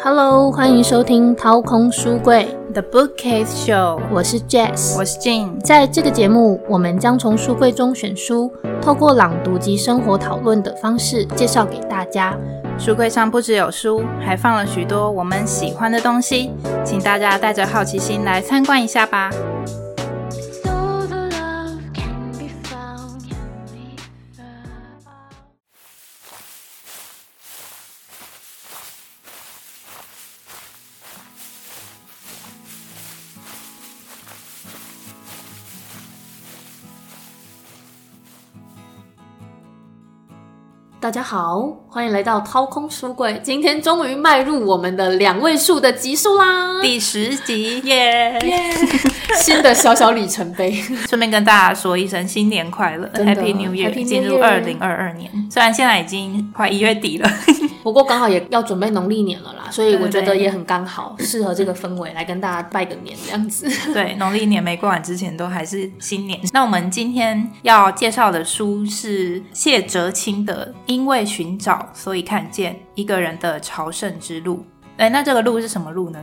Hello，欢迎收听掏空书柜 The Bookcase Show，我是 Jess，我是 Jane。在这个节目，我们将从书柜中选书，透过朗读及生活讨论的方式介绍给大家。书柜上不只有书，还放了许多我们喜欢的东西，请大家带着好奇心来参观一下吧。大家好，欢迎来到掏空书柜。今天终于迈入我们的两位数的集数啦，第十集耶！新的小小里程碑。顺便跟大家说一声新年快乐，Happy New Year！进入二零二二年，虽然现在已经快一月底了。不过刚好也要准备农历年了啦，所以我觉得也很刚好，适合这个氛围来跟大家拜个年这样子。对，农历年没过完之前都还是新年。那我们今天要介绍的书是谢哲青的《因为寻找，所以看见一个人的朝圣之路》。哎，那这个路是什么路呢？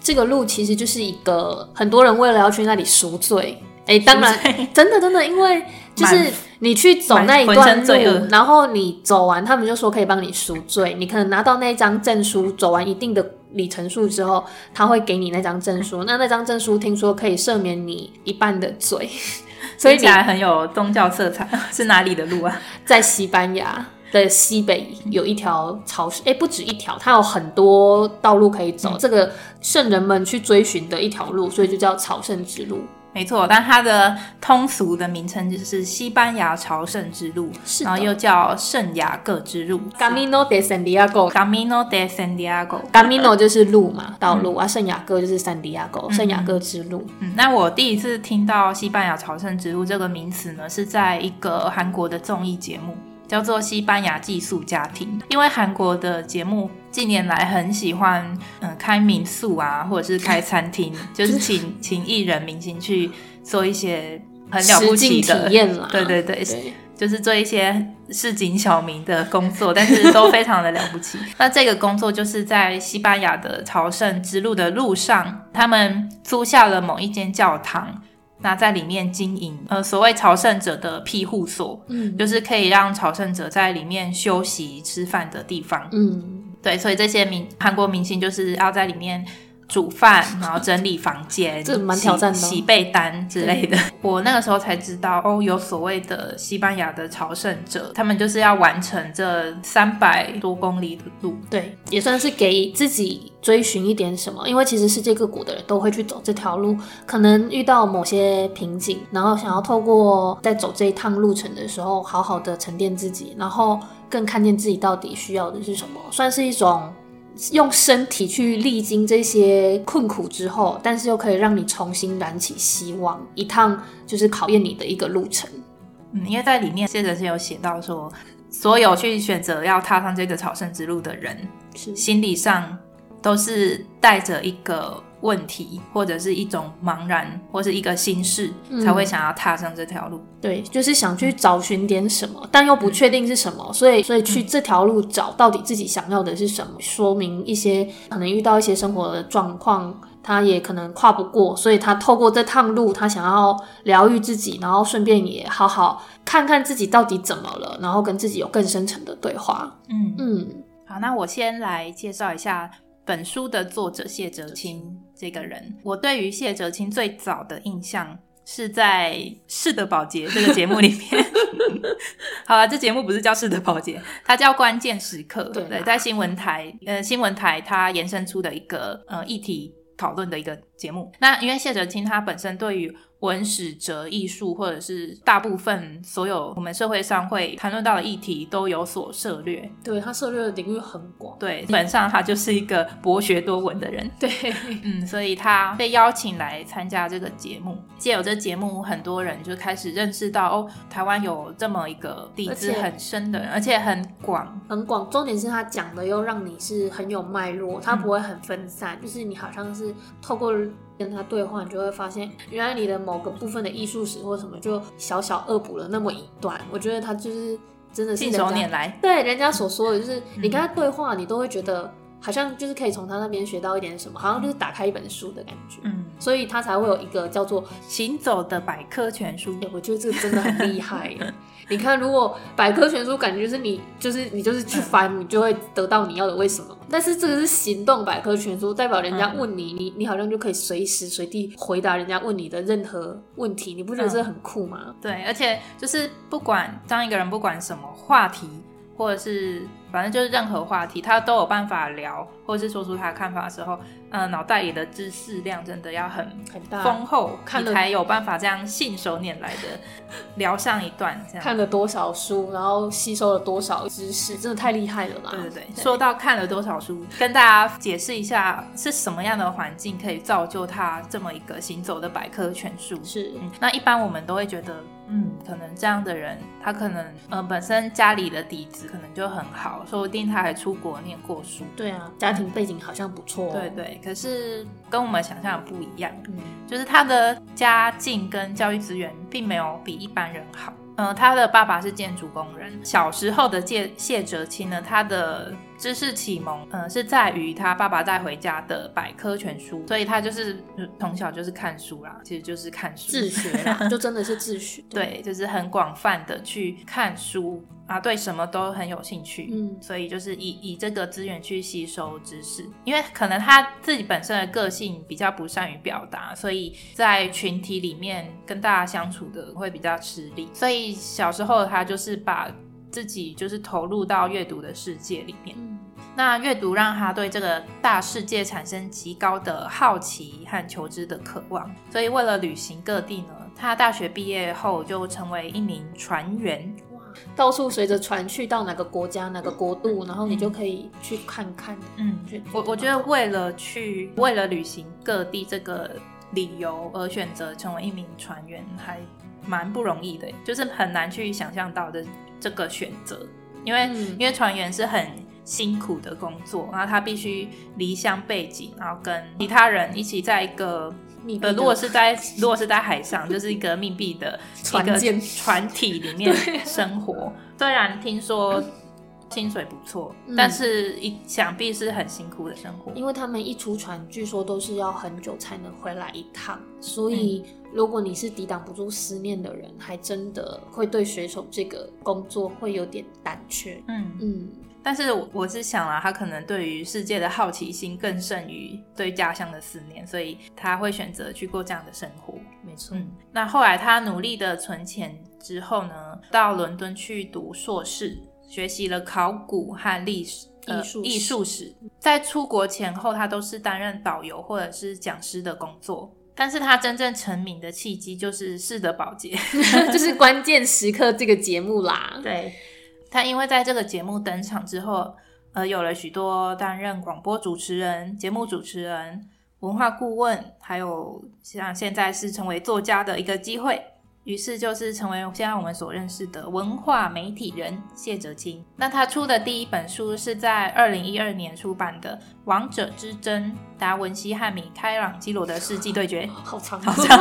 这个路其实就是一个很多人为了要去那里赎罪。哎，当然，真的真的，因为就是你去走那一段路，然后你走完，他们就说可以帮你赎罪。你可能拿到那张证书，走完一定的里程数之后，他会给你那张证书。那那张证书听说可以赦免你一半的罪，所以起来很有宗教色彩。是哪里的路啊？在西班牙的西北有一条朝圣，哎，不止一条，它有很多道路可以走。这个圣人们去追寻的一条路，所以就叫朝圣之路。没错，但它的通俗的名称就是西班牙朝圣之路，然后又叫圣雅各之路 （Camino de Santiago）。Camino de Santiago。Camino 就是路嘛，道路啊。圣雅各就是 Santiago，圣雅各之路。嗯，那我第一次听到西班牙朝圣之路这个名词呢，是在一个韩国的综艺节目。叫做西班牙寄宿家庭，因为韩国的节目近年来很喜欢嗯开民宿啊，或者是开餐厅，就是请请艺人明星去做一些很了不起的体验了。对对对，就是做一些市井小民的工作，但是都非常的了不起。那这个工作就是在西班牙的朝圣之路的路上，他们租下了某一间教堂。那在里面经营，呃，所谓朝圣者的庇护所，嗯，就是可以让朝圣者在里面休息、吃饭的地方，嗯，对，所以这些明韩国明星就是要在里面。煮饭，然后整理房间，这蛮挑战的，洗被单之类的。我那个时候才知道，哦，有所谓的西班牙的朝圣者，他们就是要完成这三百多公里的路。对，也算是给自己追寻一点什么，因为其实世界各国的人都会去走这条路，可能遇到某些瓶颈，然后想要透过在走这一趟路程的时候，好好的沉淀自己，然后更看见自己到底需要的是什么，算是一种。用身体去历经这些困苦之后，但是又可以让你重新燃起希望，一趟就是考验你的一个路程。嗯，因为在里面，谢哲是有写到说，所有去选择要踏上这个朝圣之路的人，是心理上都是带着一个。问题或者是一种茫然，或是一个心事，才会想要踏上这条路。对，就是想去找寻点什么，但又不确定是什么，所以所以去这条路找到底自己想要的是什么。说明一些可能遇到一些生活的状况，他也可能跨不过，所以他透过这趟路，他想要疗愈自己，然后顺便也好好看看自己到底怎么了，然后跟自己有更深层的对话。嗯嗯，好，那我先来介绍一下。本书的作者谢哲青这个人，我对于谢哲青最早的印象是在《是的保洁》这个节目里面。好了，这节目不是叫《是的保洁》，它叫《关键时刻》。对，在新闻台，呃，新闻台它延伸出的一个呃议题讨论的一个节目。那因为谢哲青他本身对于文史哲艺术，或者是大部分所有我们社会上会谈论到的议题，都有所涉略。对他涉略的领域很广，对，基本上他就是一个博学多闻的人。对，嗯，所以他被邀请来参加这个节目，借由这节目，很多人就开始认识到哦，台湾有这么一个底子很深的人，而且很广，很广。重点是他讲的又让你是很有脉络，他不会很分散，就是你好像是透过。跟他对话，你就会发现，原来你的某个部分的艺术史或什么，就小小恶补了那么一段。我觉得他就是真的是信手拈来。对，人家所说的就是，你跟他对话，你都会觉得好像就是可以从他那边学到一点什么，好像就是打开一本书的感觉。嗯，所以他才会有一个叫做行走的百科全书。哎、我觉得这个真的很厉害耶。你看，如果百科全书感觉就是你，就是你就是去翻，你就会得到你要的为什么。但是这个是行动百科全书，代表人家问你，你你好像就可以随时随地回答人家问你的任何问题。你不觉得这很酷吗？对，而且就是不管当一个人不管什么话题，或者是反正就是任何话题，他都有办法聊，或者是说出他的看法的时候，嗯、脑袋里的知识量真的要很很大，丰厚，你才有办法这样信手拈来的聊上一段这样。看了多少书，然后吸收了多少知识，真的太厉害了啦！对对对，说到看了多少书，跟大家解释一下是什么样的环境可以造就他这么一个行走的百科全书。是嗯，那一般我们都会觉得，嗯，可能这样的人，他可能呃本身家里的底子可能就很好，说不定他还出国念过书。对啊，家庭背景好像不错、哦。对对，可是跟我们想象的不一样，嗯，就是他的家境跟教育资源并没有比一般人好。嗯、他的爸爸是建筑工人。小时候的谢谢哲青呢，他的知识启蒙，嗯、是在于他爸爸带回家的百科全书，所以他就是嗯从小就是看书啦，其实就是看书自学啦，就真的是自学。对，就是很广泛的去看书啊，对什么都很有兴趣，嗯。所以就是以以这个资源去吸收知识，因为可能他自己本身的个性比较不善于表达，所以在群体里面跟大家相处的会比较吃力，所以小时候他就是把自己就是投入到阅读的世界里面。嗯。那阅读让他对这个大世界产生极高的好奇和求知的渴望，所以为了旅行各地呢，他大学毕业后就成为一名船员。哇，到处随着船去到哪个国家、哪个国度，然后你就可以去看看。嗯觉，我我觉得为了去为了旅行各地这个理由而选择成为一名船员，还蛮不容易的，就是很难去想象到的这个选择，因为、嗯因为船员是很辛苦的工作，然后他必须离乡背井，然后跟其他人一起在一个。呃，密闭的如果是在如果是在海上，就是一个密闭的 一个船舰船体里 面生活。虽然听说薪水不错，嗯但是一想必是很辛苦的生活。因为他们一出船，据说都是要很久才能回来一趟，所以如果你是抵挡不住思念的人，还真的会对水手这个工作会有点胆怯。嗯，嗯，但是我我是想啊，他可能对于世界的好奇心更胜于对家乡的思念，所以他会选择去过这样的生活。没错。嗯，那后来他努力的存钱之后呢，到伦敦去读硕士，学习了考古和历史。呃艺术艺术史，在出国前后，他都是担任导游或者是讲师的工作。但是他真正成名的契机就是《世德保洁》，就是关键时刻这个节目啦。对他，因为在这个节目登场之后，呃，有了许多担任广播主持人、节目主持人、文化顾问，还有像现在是成为作家的一个机会。于是就是成为现在我们所认识的文化媒体人谢哲青。那他出的第一本书是在二零一二年出版的《王者之争：达文西和米开朗基罗的世纪对决》。好长，好长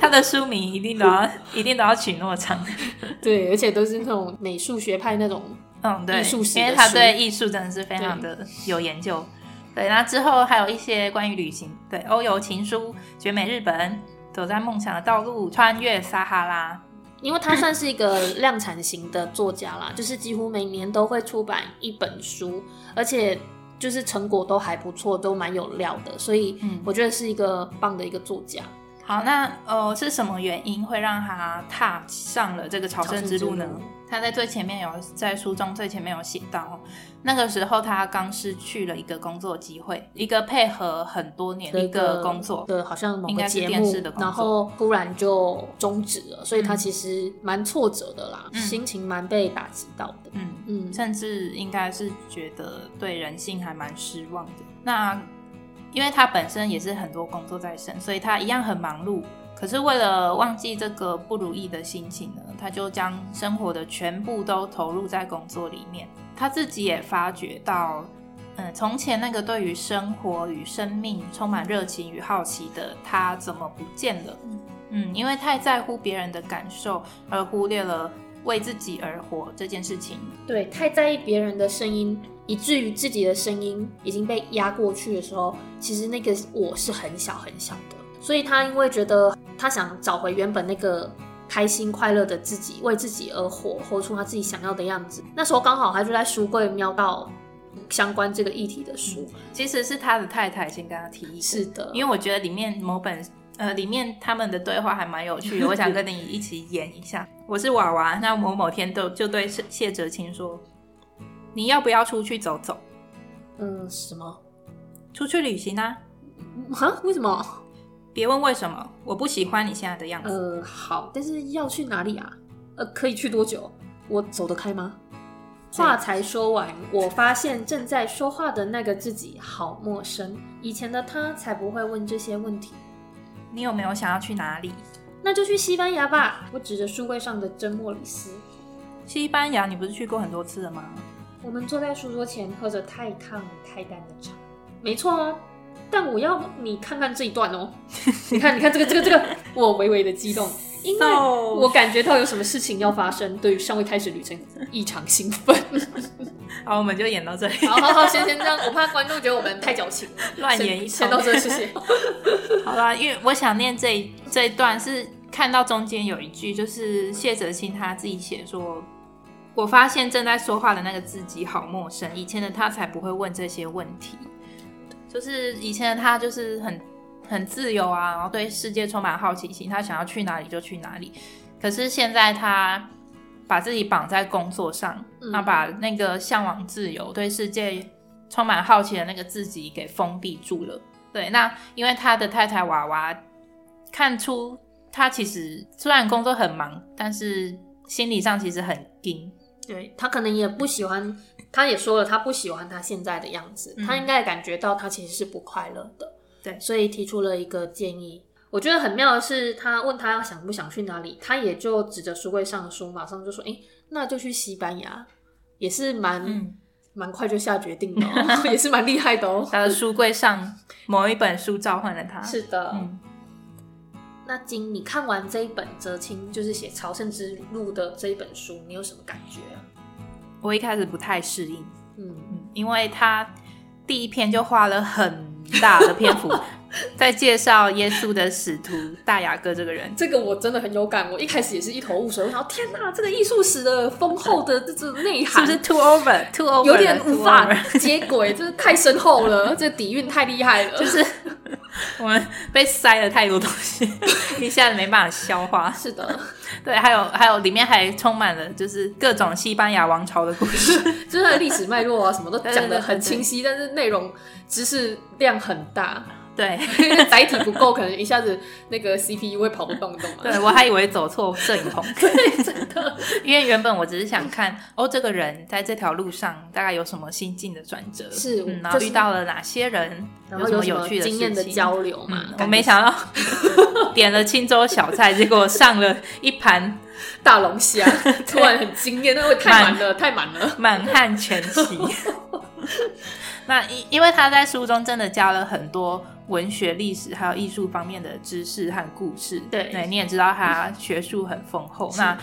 他的书名一定都要一定都要取那么长。对，而且都是那种美术学派那种。嗯，对，艺术史因为他书对艺术真的是非常的有研究。对，那之后还有一些关于旅行，对，欧游情书、绝美日本、走在梦想的道路、穿越撒哈拉。因为他算是一个量产型的作家啦，就是几乎每年都会出版一本书，而且就是成果都还不错，都蛮有料的，所以嗯我觉得是一个棒的一个作家。好，那呃是什么原因会让他踏上了这个朝圣之路呢？他在最前面有在书中最前面有写到，那个时候他刚失去了一个工作机会，一个配合很多年的一个工作，对好像某应该是个节目电视的，工作然后突然就终止了，所以他嗯其实蛮挫折的啦，嗯心情蛮被打击到的。嗯。嗯，甚至应该是觉得对人性还蛮失望的。那因为他本身也是很多工作在身，所以他一样很忙碌。可是为了忘记这个不如意的心情呢，他就将生活的全部都投入在工作里面。他自己也发觉到，嗯，从前那个对于生活与生命充满热情与好奇的他，怎么不见了？嗯，因为太在乎别人的感受，而忽略了为自己而活这件事情。对，太在意别人的声音，以至于自己的声音已经被压过去的时候，其实那个我是很小很小的。所以他因为觉得他想找回原本那个开心快乐的自己，为自己而活，活出他自己想要的样子。那时候刚好他就在书柜瞄到相关这个议题的书，其实是他的太太先跟他提议，是的，因为我觉得里面某本呃里面他们的对话还蛮有趣的，我想跟你一起演一下。我是娃娃，那某某天都就对谢哲青说：“你要不要出去走走？”嗯，什么？出去旅行啊？啊？为什么？别问为什么，我不喜欢你现在的样子。呃，好，但是要去哪里啊？呃，可以去多久？我走得开吗？话才说完，我发现正在说话的那个自己好陌生。以前的他才不会问这些问题。你有没有想要去哪里？那就去西班牙吧。我指着书柜上的真莫里斯。西班牙，你不是去过很多次了吗？我们坐在书桌前，喝着太烫太淡的茶。没错啊。但我要你看看这一段哦，你看，你看这个，这个，这个，我微微的激动，因为我感觉到有什么事情要发生，对于尚未开始旅程异常兴奋。好，我们就演到这里。好好好，先先这样，我怕观众觉得我们太矫情，乱演一先到这，谢谢。好啦，因为我想念这一这一段，是看到中间有一句，就是谢哲清他自己写说：“我发现正在说话的那个自己好陌生，以前的他才不会问这些问题。”就是以前的他就是很很自由啊，然后对世界充满好奇心，他想要去哪里就去哪里。可是现在他把自己绑在工作上，那把那个向往自由、对世界充满好奇的那个自己给封闭住了。对，那因为他的太太娃娃看出他其实虽然工作很忙，但是心理上其实很紧。对他可能也不喜欢。他也说了，他不喜欢他现在的样子，他应该感觉到他其实是不快乐的，对，所以提出了一个建议。我觉得很妙的是，他问他要想不想去哪里，他也就指着书柜上的书，马上就说：“哎，那就去西班牙，也是蛮蛮快就下决定的，也是蛮厉害的哦。”他的书柜上某一本书召唤了他。是的。那金，你看完这一本哲青就是写朝圣之路的这一本书，你有什么感觉啊？我一开始不太适应，嗯嗯，因为他第一篇就花了很大的篇幅 在介绍耶稣的使徒大雅各这个人，这个我真的很有感。我一开始也是一头雾水，我想天哪，这个艺术史的丰厚的这种内涵是不是 too over，too over，有点无法接轨，就是太深厚了，这底蕴太厉害了，就是。我们被塞了太多东西，一下子没办法消化。是的，对，还有还有，里面还充满了就是各种西班牙王朝的故事，就是历史脉络啊，什么都讲得很清晰，但是内容知识量很大。对，载体不够，可能一下子那个 CPU 会跑不动，懂吗？对我还以为走错摄影棚，对，真的。因为原本我只是想看哦，这个人在这条路上大概有什么心境的转折，是，然后遇到了哪些人，有什么有趣的经验的交流嘛？我没想到点了青州小菜，结果上了一盘大龙虾，突然很惊艳，那会太满了，太满了，满汉全席。那因因为他在书中真的加了很多文学、历史还有艺术方面的知识和故事。对，对，你也知道他学术很丰厚。那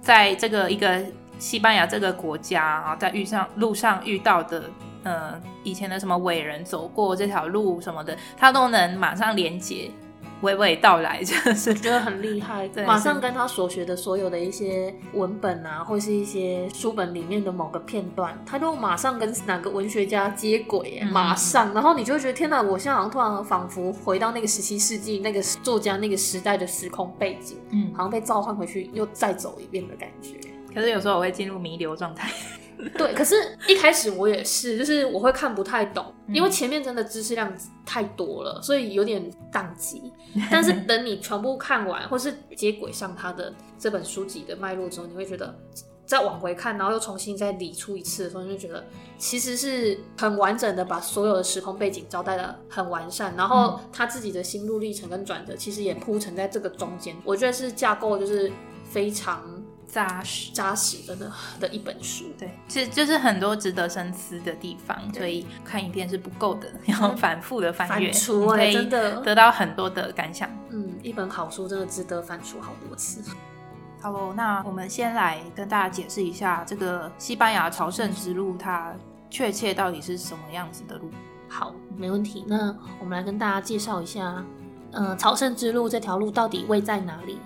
在这个一个西班牙这个国家啊，在遇上路上遇到的，呃，以前的什么伟人走过这条路什么的，他都能马上连接。娓娓道来，就是觉得很厉害。马上跟他所学的所有的一些文本啊，或是一些书本里面的某个片段，他就马上跟哪个文学家接轨，马上，然后你就会觉得天哪！我现在好像突然仿佛回到那个十七世纪那个作家那个时代的时空背景，嗯，好像被召唤回去又再走一遍的感觉。可是有时候我会进入弥留状态。对，可是一开始我也是，就是我会看不太懂，因为前面真的知识量太多了，所以有点宕机。但是 等你全部看完，或是接轨上他的这本书籍的脉络之后，你会觉得再往回看，然后又重新再理出一次的时候，就觉得其实是很完整的把所有的时空背景交代的很完善，然后他自己的心路历程跟转折，其实也铺陈在这个中间。我觉得是架构就是非常。扎实扎实的的的一本书，对，其实就是很多值得深思的地方，所以看一遍是不够的，然后反复的翻阅，真的得到很多的感想。嗯，一本好书真的值得翻出好多次。好，那我们先来跟大家解释一下这个西班牙朝圣之路它确切到底是什么样子的路。好，没问题。那我们来跟大家介绍一下，呃，朝圣之路这条路到底位在哪里？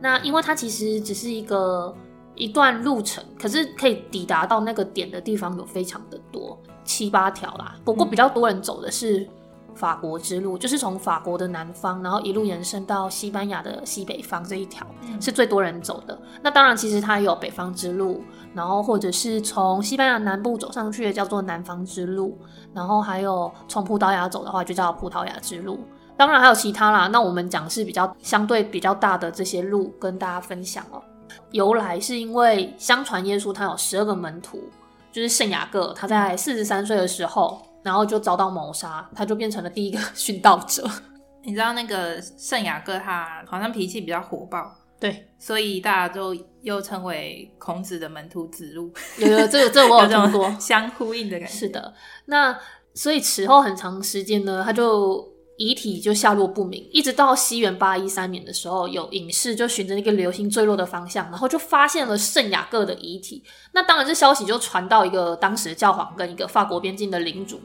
那因为它其实只是一个一段路程，可是可以抵达到那个点的地方有非常的多，七八条啦。不过比较多人走的是法国之路，就是从法国的南方，然后一路延伸到西班牙的西北方这一条是最多人走的。那当然，其实它也有北方之路，然后或者是从西班牙南部走上去的叫做南方之路，然后还有从葡萄牙走的话就叫葡萄牙之路。当然还有其他啦，那我们讲是比较相对比较大的这些路跟大家分享哦。由来是因为相传耶稣他有十二个门徒，就是圣雅各，他在四十三岁的时候，然后就遭到谋杀，他就变成了第一个殉道者。你知道那个圣雅各他好像脾气比较火爆，对，所以大家就又称为孔子的门徒子路，有有这个这个我有 听过，相呼应的感觉。是的，那所以此后很长时间呢，他就。遗体就下落不明，一直到西元八一三年的时候，有隐士就循着那个流星坠落的方向，然后就发现了圣雅各的遗体。那当然，这消息就传到一个当时的教皇跟一个法国边境的领主，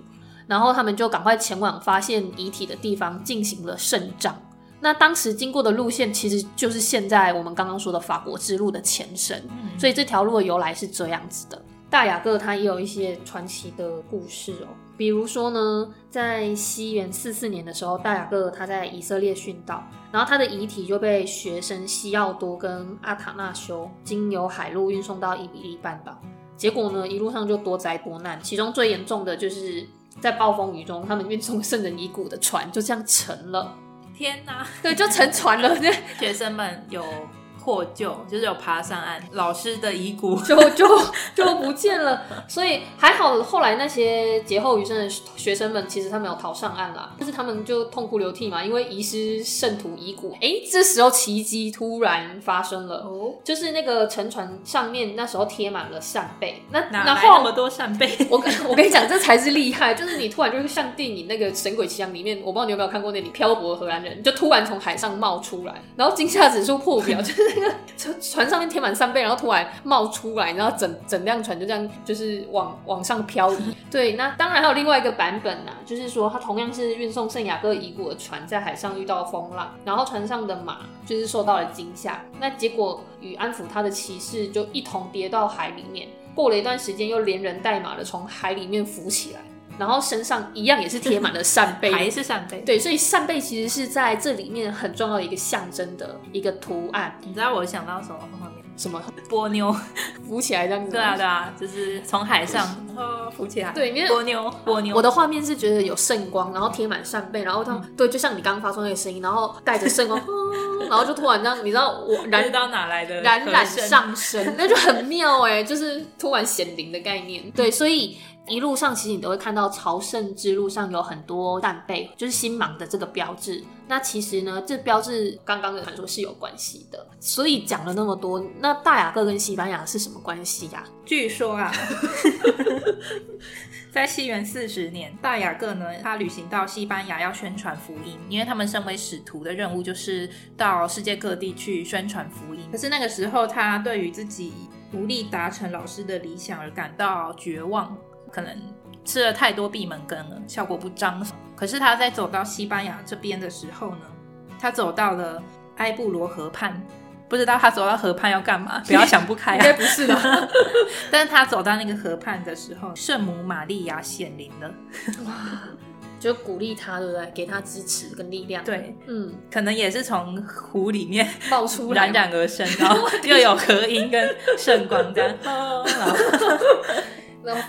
然后他们就赶快前往发现遗体的地方进行了圣葬。那当时经过的路线其实就是现在我们刚刚说的法国之路的前身，所以这条路的由来是这样子的。大雅各他也有一些传奇的故事哦，比如说呢，在西元四四年的时候，大雅各他在以色列殉道，然后他的遗体就被学生西奥多跟阿塔纳修经由海路运送到伊比利半岛，结果呢，一路上就多灾多难，其中最严重的就是在暴风雨中，他们运送圣人遗骨的船就这样沉了。天哪！对，就沉船了。学生们有。获救就是有爬上岸，老师的遗骨就就就不见了，所以还好后来那些劫后余生的学生们，其实他们有逃上岸啦，但是他们就痛哭流涕嘛，因为遗失圣徒遗骨。哎，这时候奇迹突然发生了，哦，就是那个沉船上面那时候贴满了扇贝，那哪来那么多扇贝？我我跟你讲，这才是厉害，就是你突然就是像电影那个《神鬼奇侠》里面，我不知道你有没有看过那里漂泊的荷兰人，就突然从海上冒出来，然后惊吓指数破表，就是。那个船船上面贴满扇贝，然后突然冒出来，然后整整辆船就这样就是往往上漂移。对，那当然还有另外一个版本呐，就是说它同样是运送圣雅各遗骨的船，在海上遇到风浪，然后船上的马就是受到了惊吓，那结果与安抚他的骑士就一同跌到海里面，过了一段时间又连人带马的从海里面浮起来。然后身上一样也是贴满了扇贝，还是扇贝。对，所以扇贝其实是在这里面很重要的一个象征的一个图案。你知道我想到什么画面？什么波妞浮起来这样子？对啊，对啊，就是从海上浮起来。对，波妞波妞。我的画面是觉得有圣光，然后贴满扇贝，然后它对，就像你刚刚发出那个声音，然后带着圣光，然后就突然这样，你知道我燃 到哪来的？冉冉上升，那就很妙哎，就是突然显灵的概念。对，所以。一路上其实你都会看到朝圣之路上有很多扇贝，就是星芒的这个标志。那其实呢，这标志刚刚的传说是有关系的。所以讲了那么多，那大雅各跟西班牙是什么关系呀？据说啊，在西元四十年，大雅各呢，他旅行到西班牙要宣传福音，因为他们身为使徒的任务就是到世界各地去宣传福音。可是那个时候，他对于自己无力达成老师的理想而感到绝望。可能吃了太多闭门羹了，效果不彰。可是他在走到西班牙这边的时候呢，他走到了埃布罗河畔，不知道他走到河畔要干嘛？不要想不开，应该不是的。但是他走到那个河畔的时候，圣母玛利亚显灵了，哇就鼓励他，对不对？给他支持跟力量。对，嗯，可能也是从湖里面冒出来，冉冉而生，然后又有和音跟圣光这样。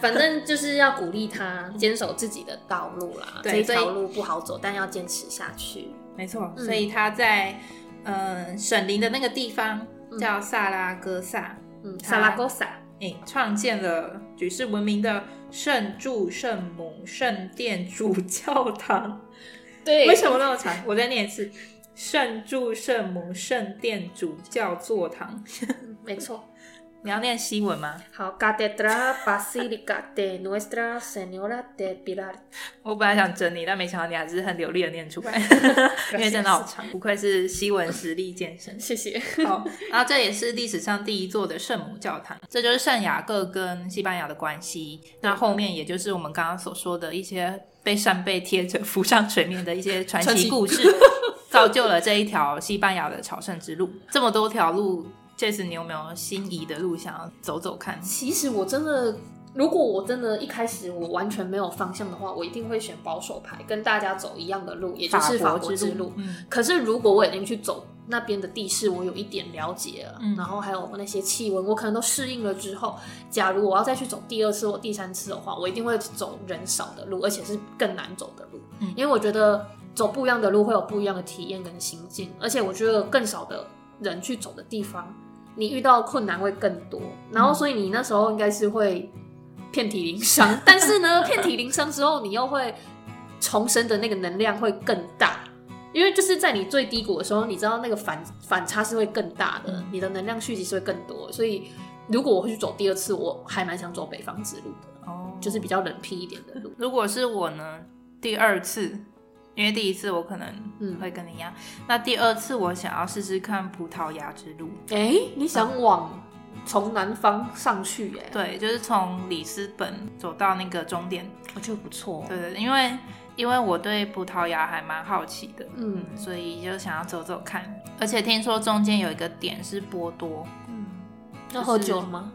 反正就是要鼓励他坚守自己的道路啦。这条路不好走，但要坚持下去。没错，所以他在嗯省林的那个地方叫萨拉戈萨，嗯，萨拉戈萨，哎，创建了举世闻名的圣柱圣母圣殿主教堂。对，为什么那么长？我再念一次：圣柱圣母圣殿主教座堂。没错。你要念西文吗？好，Catedral Basilica de Nuestra Señora de Pilar。我本来想整你，但没想到你还是很流利的念出来，因为真的好长。不愧是西文实力健身。谢谢。好，然后这也是历史上第一座的圣母教堂，这就是圣雅各跟西班牙的关系。那后面也就是我们刚刚所说的一些被扇贝贴着浮上水面的一些传奇故事，造就了这一条西班牙的朝圣之路。这么多条路，这次你有没有心仪的路想要走走看？其实我真的，如果我真的一开始我完全没有方向的话，我一定会选保守牌，跟大家走一样的路，也就是法国之路。嗯，可是如果我已经去走那边的地势，我有一点了解了，嗯然后还有那些气温，我可能都适应了之后，假如我要再去走第二次或第三次的话，我一定会走人少的路，而且是更难走的路，嗯因为我觉得走不一样的路会有不一样的体验跟心境，而且我觉得更少的人去走的地方，你遇到困难会更多，然后所以你那时候应该是会遍体鳞伤，但是呢，遍体鳞伤之后，你又会重生的那个能量会更大。因为就是在你最低谷的时候，你知道那个反反差是会更大的，你的能量蓄积是会更多，所以如果我会去走第二次，我还蛮想走北方之路的，哦，就是比较冷僻一点的路。如果是我呢，第二次，因为第一次我可能嗯会跟你一样，那第二次我想要试试看葡萄牙之路。哎、你想往从南方上去、哎，对，就是从里斯本走到那个终点。我觉得不错。对对，对因为因为我对葡萄牙还蛮好奇的，嗯所以就想要走走看。而且听说中间有一个点是波多，嗯，要喝酒了吗？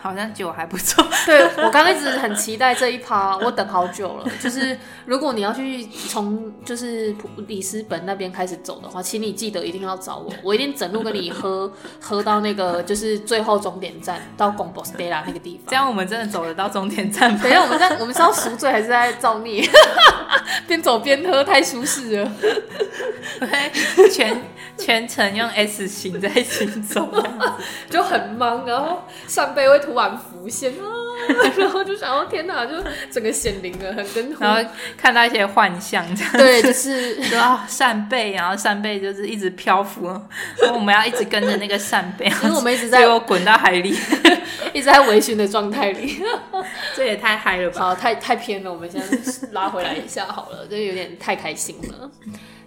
好像酒还不错。对我刚刚一直很期待这一趴，我等好久了。就是如果你要去从就是普里斯本那边开始走的话，请你记得一定要找我，我一定整路跟你喝 喝到那个就是最后终点站到 s t e l a 那个地方。这样我们真的走得到终点站吗等一？下，我们在我们是要赎罪还是在造孽？边走边喝太舒适了。对，全全程用 S 型在行走，就很忙，然后扇贝会突然浮现啊，然后就想要天哪，就整个显灵了，很跟然后看到一些幻象，这样对，就是 说啊扇贝，然后扇贝就是一直漂浮，然后我们要一直跟着那个扇贝，因为我们一直在滚到海里，一直在微醺的状态里。这也太嗨了吧！好，太太偏了，我们现在拉回来一下好了，这有点太开心了。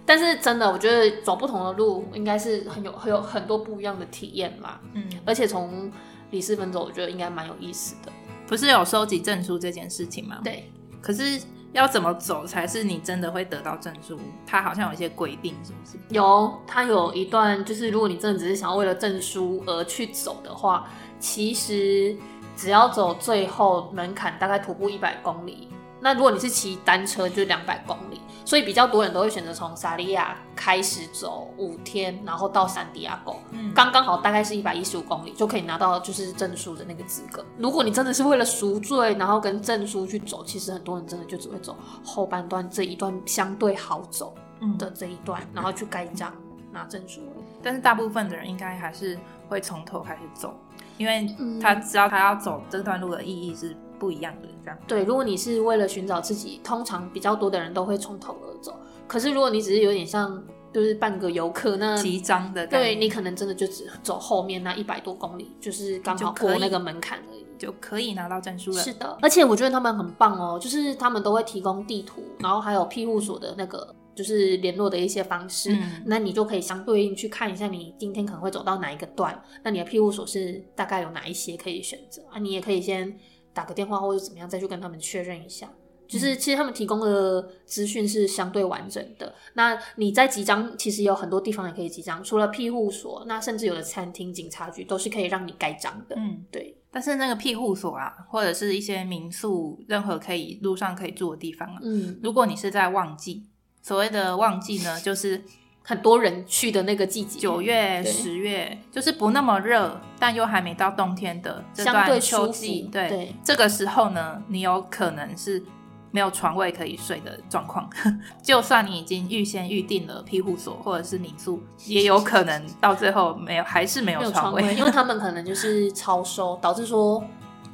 但是真的，我觉得走不同的路，应该是很有很有很多不一样的体验啦。嗯，而且从里斯本走，我觉得应该蛮有意思的。不是有收集证书这件事情吗？对，可是要怎么走才是你真的会得到证书？它好像有一些规定，是不是？有它有一段，就是如果你真的只是想要为了证书而去走的话，其实只要走最后门槛，大概徒步一百公里。那如果你是骑单车，就两百公里。所以比较多人都会选择从萨利亚开始走五天，然后到山迪亚沟，嗯刚刚好大概是一百一十五公里，就可以拿到就是证书的那个资格。如果你真的是为了赎罪，然后跟证书去走，其实很多人真的就只会走后半段这一段相对好走嗯的这一段，然后去盖章拿证书。但是大部分的人应该还是会从头开始走，因为嗯他知道他要走这段路的意义是不一样的，这样。对，如果你是为了寻找自己，通常比较多的人都会从头而走。可是如果你只是有点像就是半个游客，那集章的对你可能真的就只走后面那一百多公里，就是刚好过那个门槛而已。就可以拿到证书了。是的，而且我觉得他们很棒哦，就是他们都会提供地图，然后还有庇护所的那个就是联络的一些方式，嗯那你就可以相对应去看一下你今天可能会走到哪一个段，那你的庇护所是大概有哪一些可以选择啊？你也可以先打个电话或者怎么样再去跟他们确认一下。就是其实他们提供的资讯是相对完整的。那你在集章其实有很多地方也可以集章，除了庇护所，那甚至有的餐厅、警察局都是可以让你盖章的。嗯，对，但是那个庇护所啊，或者是一些民宿，任何可以路上可以住的地方啊，嗯，如果你是在旺季，所谓的旺季呢，就是很多人去的那个季节，九月、十月，就是不那么热，但又还没到冬天的这相对段秋季。对，对这个时候呢，你有可能是没有床位可以睡的状况。就算你已经预先预定了庇护所或者是民宿，也有可能到最后没有，还是没没有有床位。床位，因为他们可能就是超收，导致说。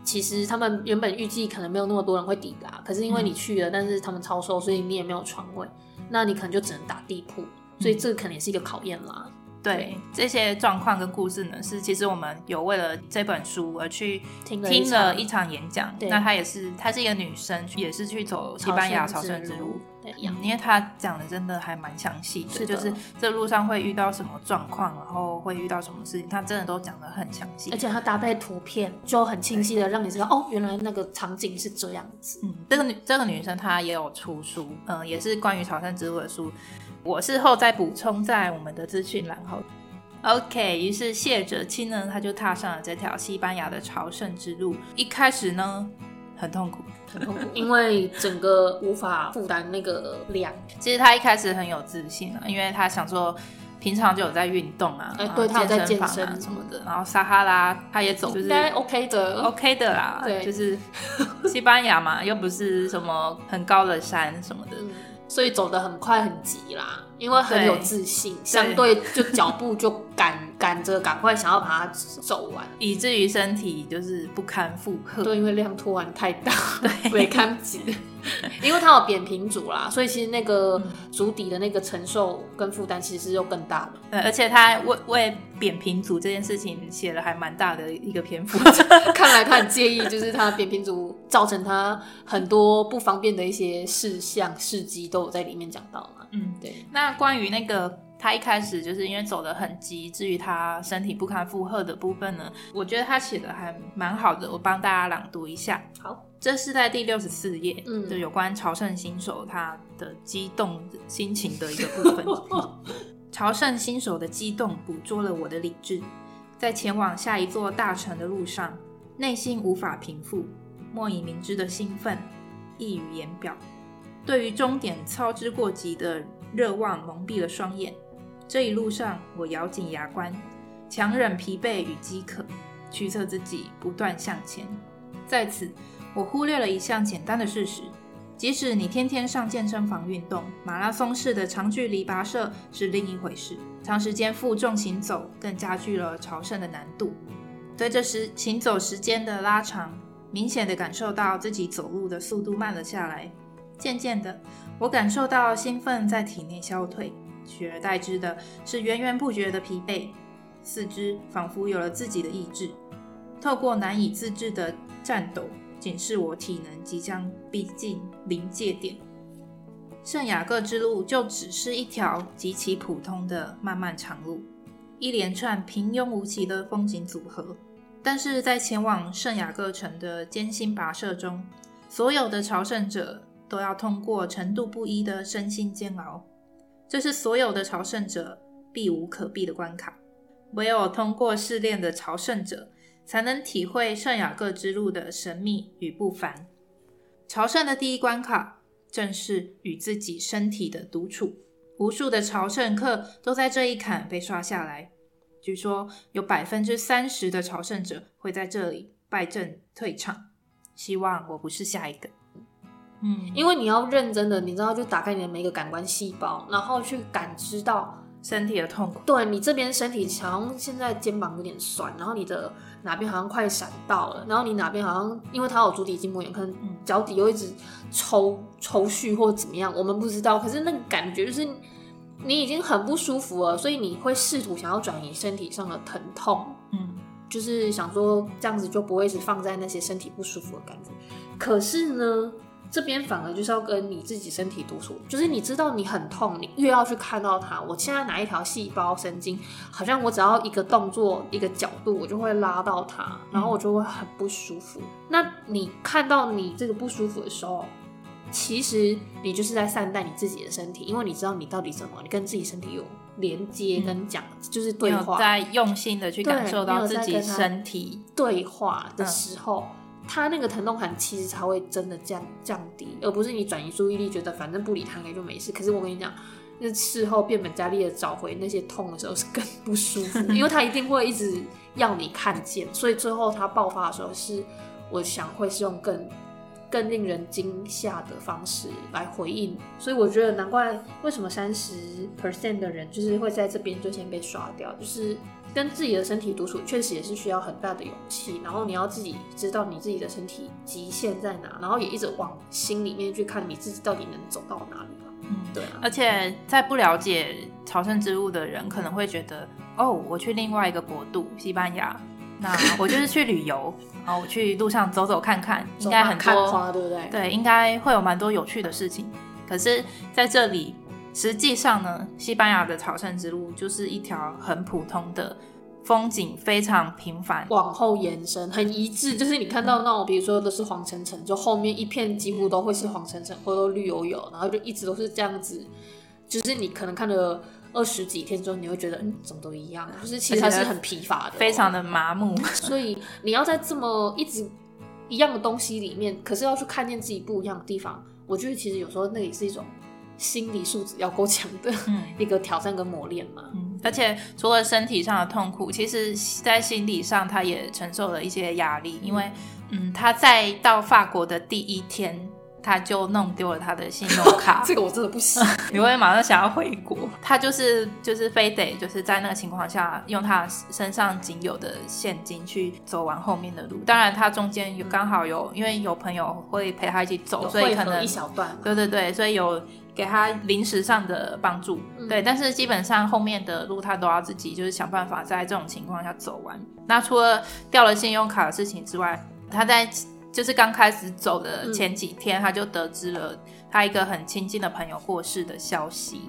其实他们原本预计可能没有那么多人会抵达，可是因为你去了，但是他们超收，所以你也没有床位，那你可能就只能打地铺，所以这个可能也是一个考验啦。对这些状况跟故事呢，是其实我们有为了这本书而去听了一一场演讲。那她也是，她是一个女生，也是去走西班牙朝圣之路。，对，嗯，因为她讲的真的还蛮详细的，是的就是这路上会遇到什么状况，然后会遇到什么事情，她真的都讲的很详细而。且她搭配图片，就很清晰的让你知道，哦，原来那个场景是这样子。嗯，这个女这个女生她也有出书，嗯、也是关于朝圣之路的书。我事后再补充在我们的资讯栏后。OK，于是谢哲青呢，他就踏上了这条西班牙的朝圣之路。一开始呢，很痛苦。很痛苦，因为整个无法负担那个量。其实他一开始很有自信啊，因为他想说平常就有在运动啊，哎对他有在健身房健身啊什么的。然后撒哈拉他也走，就是应该 OK 的 OK 的啦，对就是西班牙嘛，又不是什么很高的山什么的。嗯，所以走得很快很急啦，因为很有自信，相对就脚步就赶赶着赶快想要把它走完。以至于身体就是不堪负荷。对，因为量突然太大，对，没看紧。因为它有扁平足啦，所以其实那个足底的那个承受跟负担其实是又更大了。对，而且他为为扁平足这件事情写了还蛮大的一个篇幅。看来他很介意，就是他扁平足造成他很多不方便的一些事项事迹都有在里面讲到嘛。嗯，对，那关于那个他一开始就是因为走得很急，至于他身体不堪负荷的部分呢，我觉得他写的还蛮好的，我帮大家朗读一下。好，这是在第六十四页，嗯就有关朝圣新手他的激动心情的一个部分。朝圣新手的激动捕捉了我的理智，在前往下一座大城的路上，内心无法平复，莫以明知的兴奋溢于言表。对于终点操之过急的热望蒙蔽了双眼。这一路上，我咬紧牙关，强忍疲惫与饥渴，驱策自己不断向前。在此，我忽略了一项简单的事实：即使你天天上健身房运动，马拉松式的长距离跋涉是另一回事。长时间负重行走更加剧了朝圣的难度。随着时行走时间的拉长，明显的感受到自己走路的速度慢了下来。渐渐的，我感受到兴奋在体内消退，取而代之的是源源不绝的疲惫，四肢仿佛有了自己的意志。透过难以自制的战斗，警示我体能即将逼近临界点。圣雅各之路就只是一条极其普通的漫漫长路，一连串平庸无奇的风景组合。但是在前往圣雅各城的艰辛跋涉中，所有的朝圣者都要通过程度不一的身心煎熬，这是所有的朝圣者避无可避的关卡。唯有通过试炼的朝圣者，才能体会圣雅各之路的神秘与不凡。朝圣的第一关卡，正是与自己身体的独处。无数的朝圣客都在这一坎被刷下来。据说有百分之三十的朝圣者会在这里败阵退场。希望我不是下一个。嗯，因为你要认真的，你知道，就打开你的每一个感官细胞，然后去感知到，身体的痛苦，对你这边身体好像现在肩膀有点酸，然后你的哪边好像快闪到了，然后你哪边好像因为它有足底筋膜炎，可能脚底又一直抽抽搐或怎么样，我们不知道。可是那个感觉就是你已经很不舒服了，所以你会试图想要转移身体上的疼痛，嗯，就是想说这样子就不会一直放在那些身体不舒服的感觉。可是呢，这边反而就是要跟你自己身体独处，就是你知道你很痛，你越要去看到它。我现在哪一条细胞神经，好像我只要一个动作、一个角度，我就会拉到它，然后我就会很不舒服。那你看到你这个不舒服的时候，其实你就是在善待你自己的身体，因为你知道你到底怎么，你跟自己身体有连接跟讲，就是对话。在用心的去感受到自己身体，对话的时候，它那个疼痛感其实才会真的降降低，而不是你转移注意力，觉得反正不理它也就没事。可是我跟你讲，那事后变本加厉的找回那些痛的时候是更不舒服，因为他一定会一直要你看见，所以最后他爆发的时候是，我想会是用更。更令人惊吓的方式来回应，所以我觉得难怪为什么三十 percent 的人就是会在这边就先被刷掉，就是跟自己的身体独处，确实也是需要很大的勇气。然后你要自己知道你自己的身体极限在哪，然后也一直往心里面去看你自己到底能走到哪里了。嗯，对啊，而且在不了解朝圣之路的人可能会觉得，哦，我去另外一个国度西班牙，那我就是去旅游，然后我去路上走走看看，应该很多，看花，对不对？对，应该会有蛮多有趣的事情。可是在这里，实际上呢，西班牙的朝圣之路就是一条很普通的。风景非常平凡，往后延伸很一致，就是你看到那种，比如说都是黄橙橙，就后面一片几乎都会是黄橙橙，或者绿油油，然后就一直都是这样子。就是你可能看了二十几天之后，你会觉得嗯，怎么都一样，就是其实它是很疲乏的，非常的麻木。所以你要在这么一直一样的东西里面，可是要去看见自己不一样的地方，我觉得其实有时候那也是一种。心理素质要够强的 一个挑战跟磨练嘛，嗯而且除了身体上的痛苦，其实在心理上他也承受了一些压力，因为嗯，他在到法国的第一天。他就弄丢了他的信用卡，这个我真的不行。你会马上想要回国，他就是就是非得就是在那个情况下用他身上仅有的现金去走完后面的路。当然，他中间有刚好有因为有朋友会陪他一起走，所以可能一小段。对对对，所以有给他临时上的帮助。对，但是基本上后面的路他都要自己就是想办法在这种情况下走完。那除了掉了信用卡的事情之外，他在。就是刚开始走的前几天，他就得知了他一个很亲近的朋友过世的消息，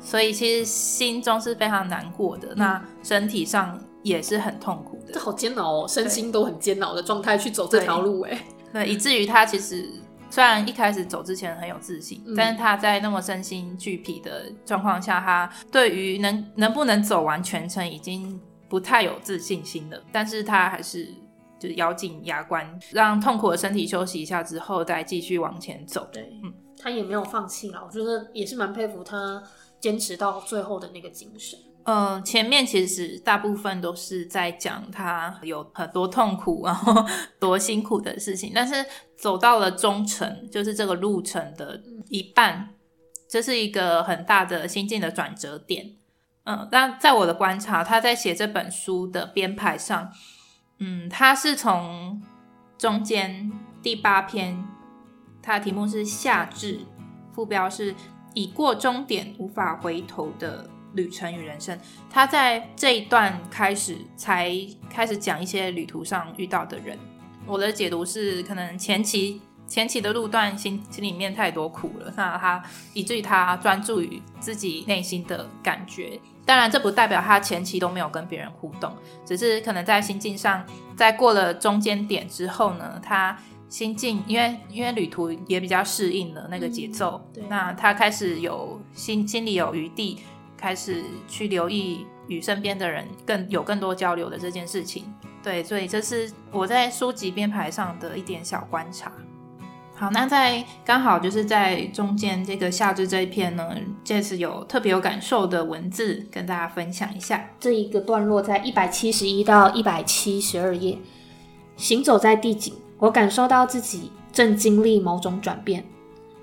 所以其实心中是非常难过的，那身体上也是很痛苦的。这好煎熬哦，身心都很煎熬的状态去走这条路，哎，对，以至于他其实虽然一开始走之前很有自信，但是他在那么身心俱疲的状况下，他对于能能不能走完全程已经不太有自信心了，但是他还是。就是咬紧牙关，让痛苦的身体休息一下之后，再继续往前走。对，嗯，他也没有放弃了，我觉得也是蛮佩服他坚持到最后的那个精神。嗯，前面其实大部分都是在讲他有很多痛苦，然后 多辛苦的事情，但是走到了中程，就是这个路程的一半，这是一个很大的心境的转折点。嗯，但在我的观察，他在写这本书的编排上。嗯，他是从中间第八篇，它的题目是夏至，副标是已过终点无法回头的旅程与人生。他在这一段开始才开始讲一些旅途上遇到的人。我的解读是，可能前期前期的路段心心里面太多苦了，那他以至于他专注于自己内心的感觉。当然，这不代表他前期都没有跟别人互动，只是可能在心境上，在过了中间点之后呢，他心境因为因为旅途也比较适应了那个节奏，那他开始有心心里有余地，开始去留意与身边的人更有更多交流的这件事情。对，所以这是我在书籍编排上的一点小观察。好，那在刚好就是在中间这个夏至这一篇呢，这次有特别有感受的文字跟大家分享一下。这一个段落在一百七十一到一百七十二页，行走在地景，我感受到自己正经历某种转变。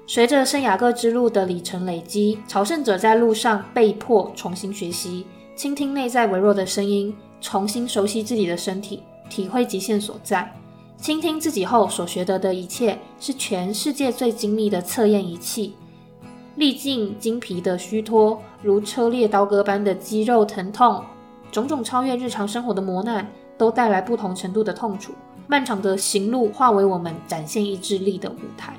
随着圣雅各之路的里程累积，朝圣者在路上被迫重新学习，倾听内在微弱的声音，重新熟悉自己的身体，体会极限所在。倾听自己后所学得的一切，是全世界最精密的测验仪器。历尽筋皮的虚脱，如车裂刀割般的肌肉疼痛，种种超越日常生活的磨难，都带来不同程度的痛楚。漫长的行路化为我们展现意志力的舞台。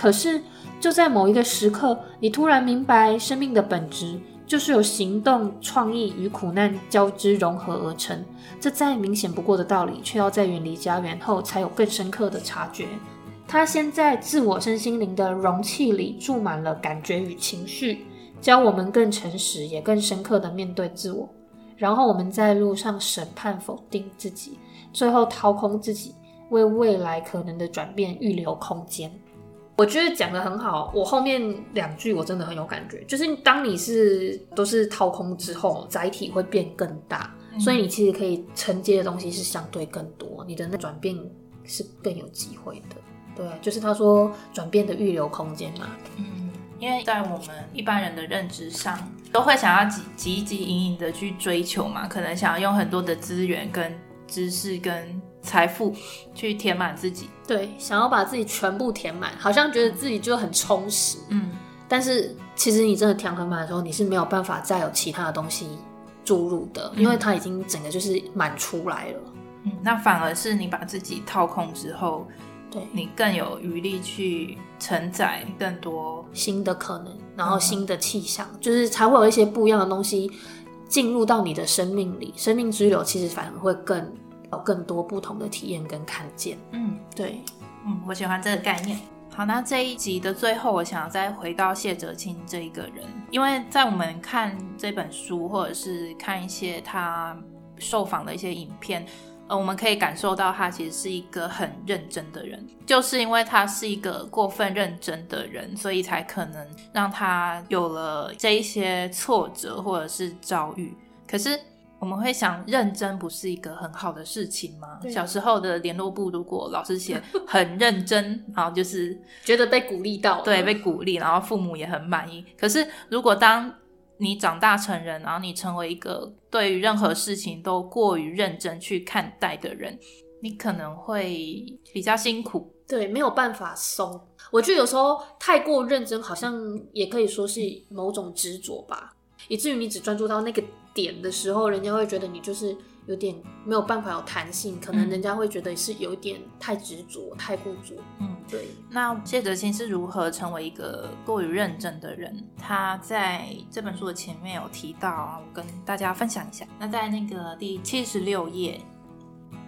可是，就在某一个时刻，你突然明白，生命的本质就是由行动、创意与苦难交织融合而成。这再明显不过的道理，却要在远离家园后才有更深刻的察觉。他先在自我身心灵的容器里注满了感觉与情绪，教我们更诚实也更深刻的面对自我。然后我们在路上审判否定自己，最后掏空自己，为未来可能的转变预留空间。我觉得讲的很好，我后面两句我真的很有感觉，就是当你是都是掏空之后，载体会变更大。所以你其实可以承接的东西是相对更多，你的那转变是更有机会的。对，就是他说转变的预留空间嘛。嗯，因为在我们一般人的认知上，都会想要急急营营的去追求嘛，可能想要用很多的资源、跟知识、跟财富去填满自己。对，想要把自己全部填满，好像觉得自己就很充实。嗯。但是其实你真的填很满的时候，你是没有办法再有其他的东西注入的，因为它已经整个就是满出来了。嗯，那反而是你把自己掏空之后，对你更有余力去承载更多。新的可能，然后新的气象，就是才会有一些不一样的东西进入到你的生命里。生命之流其实反而会更有更多不同的体验跟看见。嗯对，嗯，我喜欢这个概念。好，那这一集的最后，我想要再回到谢哲青这一个人，因为在我们看这本书，或者是看一些他受访的一些影片，呃，我们可以感受到他其实是一个很认真的人，就是因为他是一个过分认真的人，所以才可能让他有了这一些挫折或者是遭遇。可是我们会想，认真不是一个很好的事情吗？啊小时候的联络簿，如果老师写 很认真，然后就是觉得被鼓励到，对被鼓励，然后父母也很满意。可是如果当你长大成人，然后你成为一个对于任何事情都过于认真去看待的人，你可能会比较辛苦。对，没有办法松。我觉得有时候太过认真，好像也可以说是某种执着吧，以至于你只专注到那个点的时候，人家会觉得你就是有点没有办法有弹性，可能嗯人家会觉得是有一点太执着、太固着。嗯，对，那谢哲青是如何成为一个过于认真的人？他在这本书的前面有提到啊，我跟大家分享一下。那在那个第七十六页，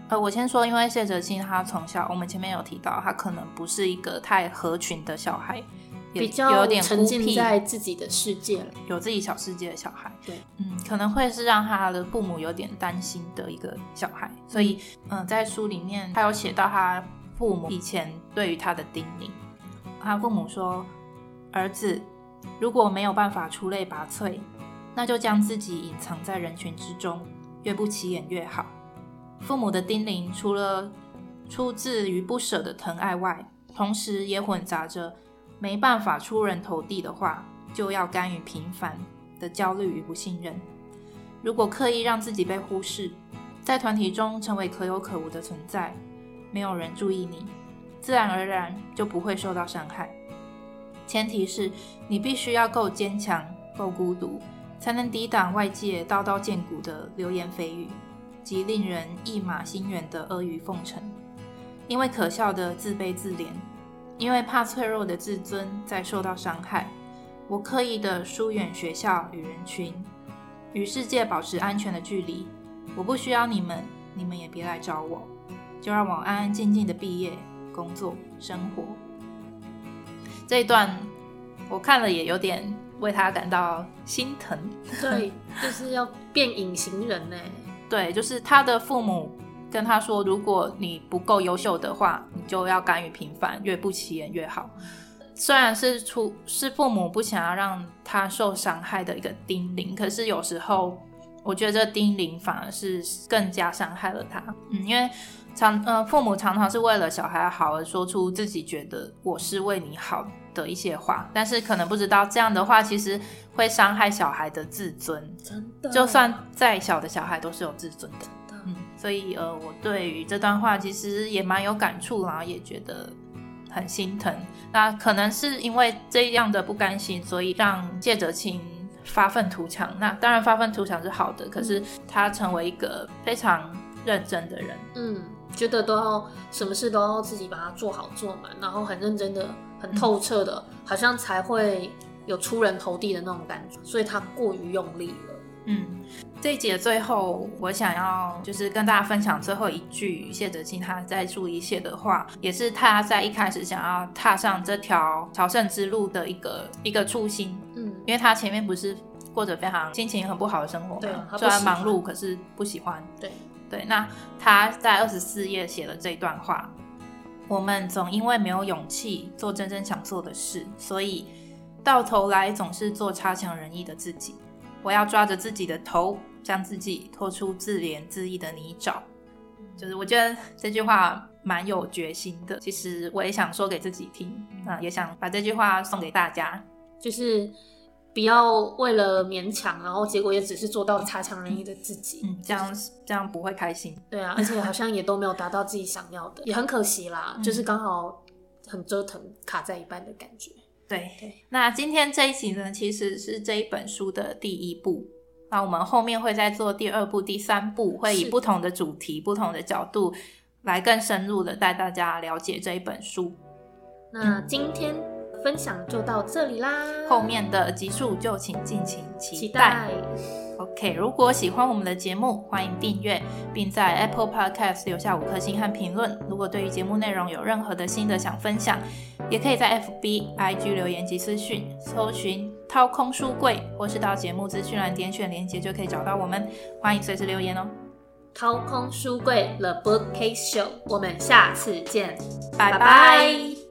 呃，我先说，因为谢哲青他从小，我们前面有提到，他可能不是一个太合群的小孩，也比较有点沉浸，在自己的世界了。有自己小世界的小孩。对，嗯，可能会是让他的父母有点担心的一个小孩，所以，嗯、在书里面他有写到他父母以前对于他的叮咛，他父母说：“儿子，如果没有办法出类拔萃，那就将自己隐藏在人群之中，越不起眼越好。”父母的叮咛除了出自于不舍的疼爱外，同时也混杂着没办法出人头地的话，就要甘于平凡的焦虑与不信任。如果刻意让自己被忽视，在团体中成为可有可无的存在，没有人注意你，自然而然就不会受到伤害。前提是你必须要够坚强、够孤独，才能抵挡外界刀刀见骨的流言蜚语及令人一马心远的阿谀奉承。因为可笑的自卑自怜，因为怕脆弱的自尊再受到伤害，我刻意的疏远学校与人群，与世界保持安全的距离。我不需要你们，你们也别来找我，就让我安安静静的毕业、工作、生活。这一段我看了也有点为他感到心疼。对，就是要变隐形人呢。对，就是他的父母跟他说，如果你不够优秀的话，你就要甘于平凡，越不起眼越好。虽然是出是父母不想要让他受伤害的一个叮咛，可是有时候我觉得这叮咛反而是更加伤害了他。嗯，因为常呃父母常常是为了小孩好而说出自己觉得我是为你好的一些话，但是可能不知道这样的话其实会伤害小孩的自尊。真的，就算再小的小孩都是有自尊的。所以呃，我对于这段话其实也蛮有感触，然后也觉得很心疼。那可能是因为这样的不甘心，所以让谢哲青发愤图强。那当然发愤图强是好的，可是他成为一个非常认真的人。嗯，觉得都要什么事都要自己把它做好做满，然后很认真的、很透彻的，好像才会有出人头地的那种感觉，所以他过于用力了。嗯，这一节最后，我想要就是跟大家分享最后一句谢哲青他在注意谢的话，也是他在一开始想要踏上这条朝圣之路的一个一个初心。嗯，因为他前面不是过着非常心情很不好的生活虽然忙碌，可是不喜欢。对，对，那他在二十四页写了这段话：我们总因为没有勇气做真正想做的事，所以到头来总是做差强人意的自己。我要抓着自己的头，将自己拖出自怜自艾的泥沼。就是我觉得这句话蛮有决心的。其实我也想说给自己听，啊、也想把这句话送给大家。就是不要为了勉强，然后结果也只是做到差强人意的自己。嗯，这样这样不会开心。对啊，而且好像也都没有达到自己想要的，也很可惜啦。嗯就是刚好很折腾，卡在一半的感觉。对，那今天这一集呢，其实是这一本书的第一部。那我们后面会再做第二部、第三部，会以不同的主题、不同的角度，来更深入的带大家了解这一本书。那今天分享就到这里啦，后面的集数就请敬请期期待。待。OK，如果喜欢我们的节目，欢迎订阅，并在 Apple Podcast 留下五颗星和评论。如果对于节目内容有任何的新得想分享，也可以在 FB、IG 留言及私讯，搜寻“掏空书柜”，或是到节目资讯栏点选连接就可以找到我们。欢迎随时留言哦，掏空书柜 The Bookcase Show，我们下次见，拜拜拜